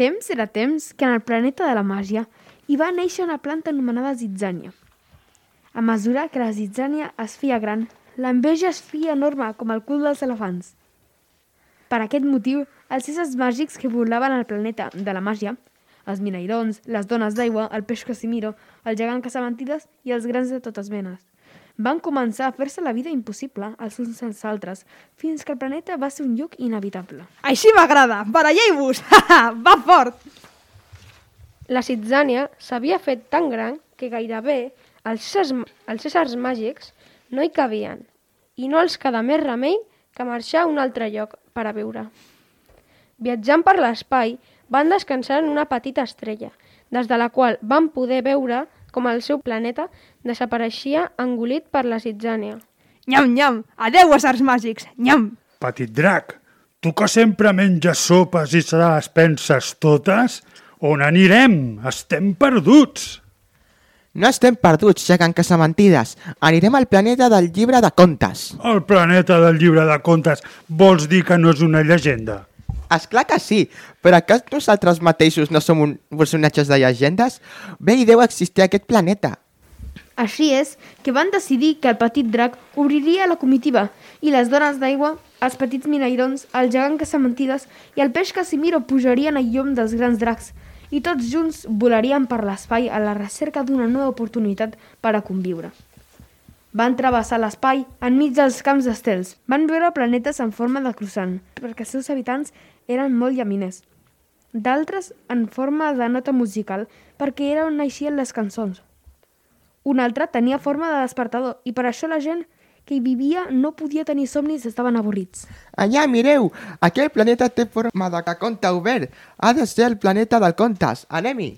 Temps era temps que en el planeta de la màgia hi va néixer una planta anomenada zitzània. A mesura que la zitzània es feia gran, l'enveja es feia enorme com el cul dels elefants. Per aquest motiu, els éssers màgics que volaven al planeta de la màgia, els minairons, les dones d'aigua, el peix Casimiro, el gegant caçamentides i els grans de totes menes, van començar a fer-se la vida impossible els uns als altres, fins que el planeta va ser un lloc inevitable. Així m'agrada! Baralleu-vos! Va fort! La Sitzània s'havia fet tan gran que gairebé els éssers, els éssers màgics no hi cabien i no els quedà més remei que marxar a un altre lloc per a viure. Viatjant per l'espai, van descansar en una petita estrella, des de la qual van poder veure com el seu planeta desapareixia engolit per la Sitzània. Nyam, nyam! Adeu, éssers màgics! Nyam! Petit drac, tu que sempre menges sopes i se les penses totes, on anirem? Estem perduts. No estem perduts, gegant casamentides. Anirem al planeta del llibre de contes. El planeta del llibre de contes vols dir que no és una llegenda? És clar que sí, però que nosaltres mateixos no som un personatges de llegendes? Bé i deu existir aquest planeta. Així és que van decidir que el petit drac obriria la comitiva i les dones d'aigua, els petits minairons, el gegant casamentides i el peix Casimiro pujarien al llom dels grans dracs i tots junts volarien per l'espai a la recerca d'una nova oportunitat per a conviure. Van travessar l'espai enmig dels camps d'estels. Van veure planetes en forma de croissant, perquè els seus habitants eren molt llaminers. D'altres en forma de nota musical, perquè era on naixien les cançons. Un altre tenia forma de despertador i per això la gent que hi vivia no podia tenir somnis estaven avorrits. Allà, mireu! Aquell planeta té forma de conte obert. Ha de ser el planeta del contes. Anem-hi!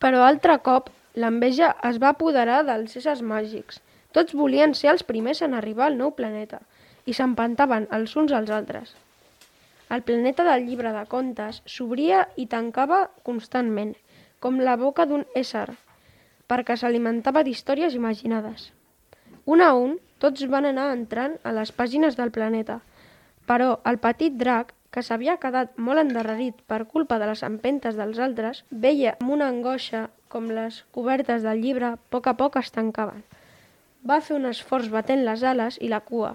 Però altre cop, l'enveja es va apoderar dels éssers màgics. Tots volien ser els primers en arribar al nou planeta i s'empantaven els uns als altres. El planeta del llibre de contes s'obria i tancava constantment, com la boca d'un ésser, perquè s'alimentava d'històries imaginades. Un a un, tots van anar entrant a les pàgines del planeta, però el petit drac, que s'havia quedat molt endarrerit per culpa de les empentes dels altres, veia amb una angoixa com les cobertes del llibre a poc a poc es tancaven. Va fer un esforç batent les ales i la cua.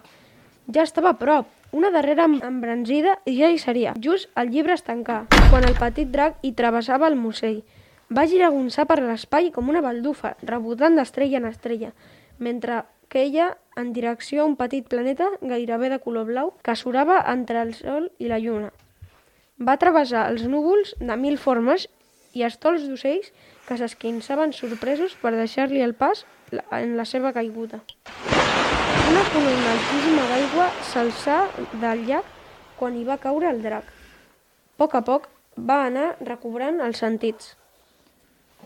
Ja estava a prop, una darrera embranzida i ja hi seria. Just el llibre es tancà, quan el petit drac hi travessava el musell. Va giragonçar per l'espai com una baldufa, rebotant d'estrella en estrella, mentre queia en direcció a un petit planeta gairebé de color blau que surava entre el sol i la lluna. Va travessar els núvols de mil formes i estols d'ocells que s'esquinçaven sorpresos per deixar-li el pas en la seva caiguda. Una columna altíssima d'aigua s'alçà del llac quan hi va caure el drac. A poc a poc va anar recobrant els sentits.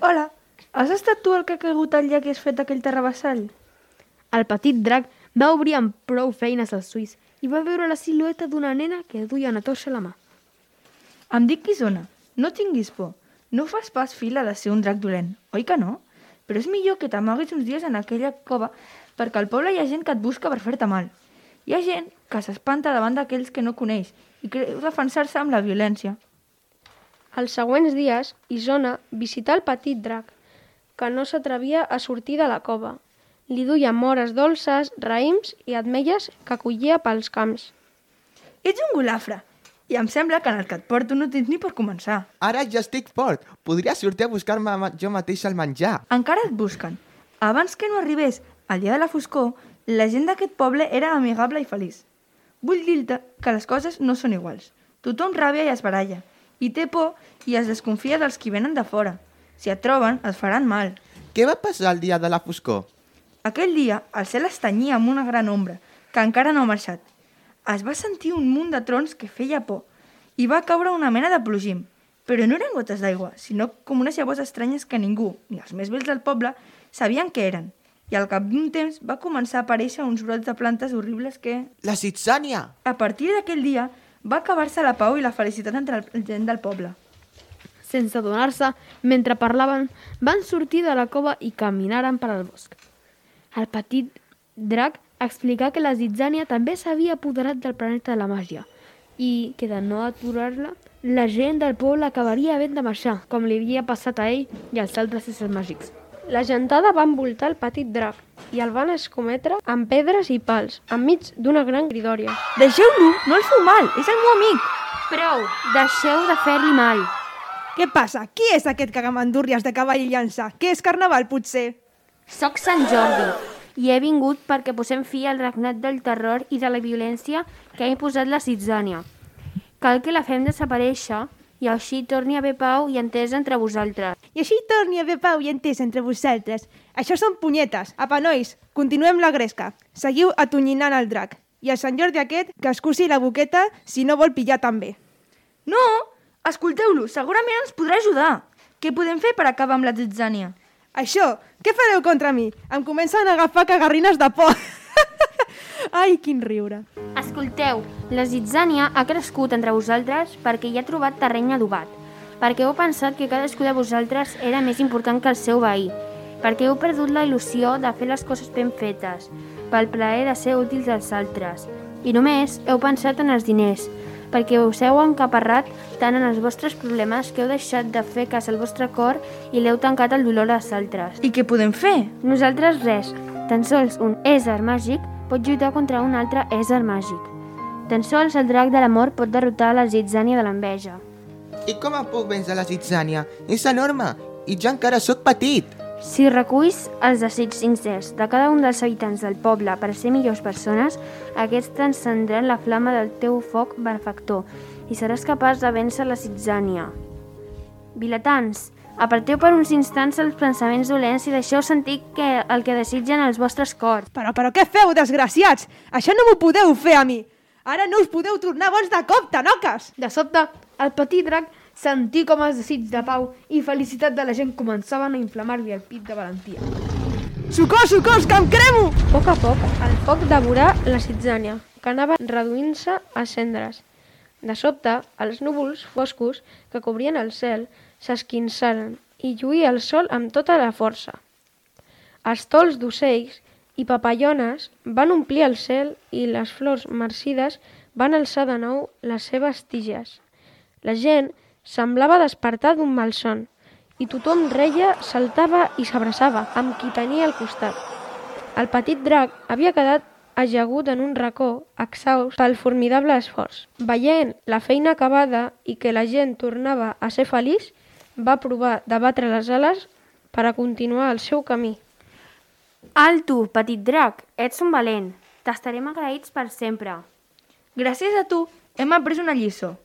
Hola, has estat tu el que ha caigut al llac i has fet aquell terrabassall? El petit drac va obrir amb prou feines els ulls i va veure la silueta d'una nena que duia una torxa a la mà. Em dic Guisona. No tinguis por. No fas pas fila de ser un drac dolent, oi que no? Però és millor que t'amaguis uns dies en aquella cova perquè al poble hi ha gent que et busca per fer-te mal. Hi ha gent que s'espanta davant d'aquells que no coneix i creu defensar-se amb la violència. Els següents dies, Isona visità el petit drac, que no s'atrevia a sortir de la cova. Li duia mores dolces, raïms i ametlles que collia pels camps. Ets un golafre i em sembla que en el que et porto no tens ni per començar. Ara ja estic fort. Podria sortir a buscar-me jo mateix el menjar. Encara et busquen. Abans que no arribés el dia de la foscor, la gent d'aquest poble era amigable i feliç. Vull dir-te que les coses no són iguals. Tothom ràbia i es baralla, i té por i es desconfia dels qui venen de fora. Si et troben, et faran mal. Què va passar el dia de la foscor? Aquell dia, el cel es tenyia amb una gran ombra, que encara no ha marxat. Es va sentir un munt de trons que feia por, i va caure una mena de plogim. Però no eren gotes d'aigua, sinó com unes llavors estranyes que ningú, ni els més vells del poble, sabien què eren. I al cap d'un temps va començar a aparèixer uns brots de plantes horribles que, La zitzània! a partir d'aquell dia, va acabar-se la pau i la felicitat entre la gent del poble. Sense adonar-se, mentre parlaven, van sortir de la cova i caminaren per al bosc. El petit drac explicà que la zitzània també s'havia apoderat del planeta de la màgia i que de no aturar-la la gent del poble acabaria havent de marxar, com li havia passat a ell i als altres éssers màgics. La gentada va envoltar el petit drac i el van escometre amb pedres i pals, enmig d'una gran gridòria. Deixeu-lo, no el feu mal, és el meu amic. Prou, deixeu de fer-li mal. Què passa? Qui és aquest cagamandúrries de cavall i llança? Què és carnaval, potser? Soc Sant Jordi i he vingut perquè posem fi al regnat del terror i de la violència que ha imposat la Citzània. Cal que la fem desaparèixer i així torni a haver pau i entesa entre vosaltres. I així torni a haver pau i entès entre vosaltres. Això són punyetes. Apa, nois, continuem la gresca. Seguiu atonyinant el drac. I el Sant Jordi aquest, que es cusi la boqueta si no vol pillar també. No, escolteu-lo, segurament ens podrà ajudar. Què podem fer per acabar amb la Zitzània? Això, què fareu contra mi? Em comencen a agafar cagarrines de por. Ai, quin riure. Escolteu, la Zitzània ha crescut entre vosaltres perquè hi ha trobat terreny adobat, perquè heu pensat que cadascú de vosaltres era més important que el seu veí, perquè heu perdut la il·lusió de fer les coses ben fetes, pel plaer de ser útils als altres, i només heu pensat en els diners, perquè us heu encaparrat tant en els vostres problemes que heu deixat de fer cas al vostre cor i l'heu tancat al dolor als altres. I què podem fer? Nosaltres res, tan sols un ésser màgic pot lluitar contra un altre ésser màgic. Tan sols el drac de l'amor pot derrotar la zitzània de l'enveja. I com em puc vèncer la zitzània? És enorme i jo encara sóc petit. Si reculls els desigs sincers de cada un dels habitants del poble per ser millors persones, aquests t'encendran la flama del teu foc benefactor i seràs capaç de vèncer la zitzània. Vilatans, aparteu per uns instants els pensaments dolents i deixeu sentir que el que desitgen els vostres cors. Però, però què feu, desgraciats? Això no m'ho podeu fer a mi. Ara no us podeu tornar bons de cop, tanoques! De sobte, el petit drac sentí com els desigs de pau i felicitat de la gent començaven a inflamar-li el pit de valentia. Socors, socors, que em cremo! A poc a poc, el foc devorà la citzània, que anava reduint-se a cendres. De sobte, els núvols foscos que cobrien el cel s'esquinçaren i lluïa el sol amb tota la força. Els tols d'ocells i papallones van omplir el cel i les flors marcides van alçar de nou les seves tiges. La gent semblava despertar d'un malson i tothom reia, saltava i s'abraçava amb qui tenia al costat. El petit drac havia quedat ajagut en un racó, exhaust pel formidable esforç. Veient la feina acabada i que la gent tornava a ser feliç, va provar de batre les ales per a continuar el seu camí. Alto, petit drac, ets un valent. T'estarem agraïts per sempre. Gràcies a tu hem après una lliçó.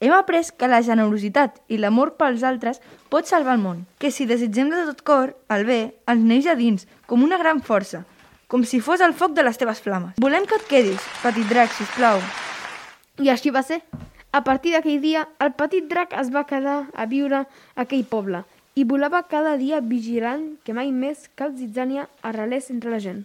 Hem après que la generositat i l'amor pels altres pot salvar el món, que si desitgem de tot cor el bé, ens neix a dins, com una gran força, com si fos el foc de les teves flames. Volem que et quedis, petit drac, sisplau. I així va ser. A partir d'aquell dia, el petit drac es va quedar a viure a aquell poble i volava cada dia vigilant que mai més cap zitzània arrelés entre la gent.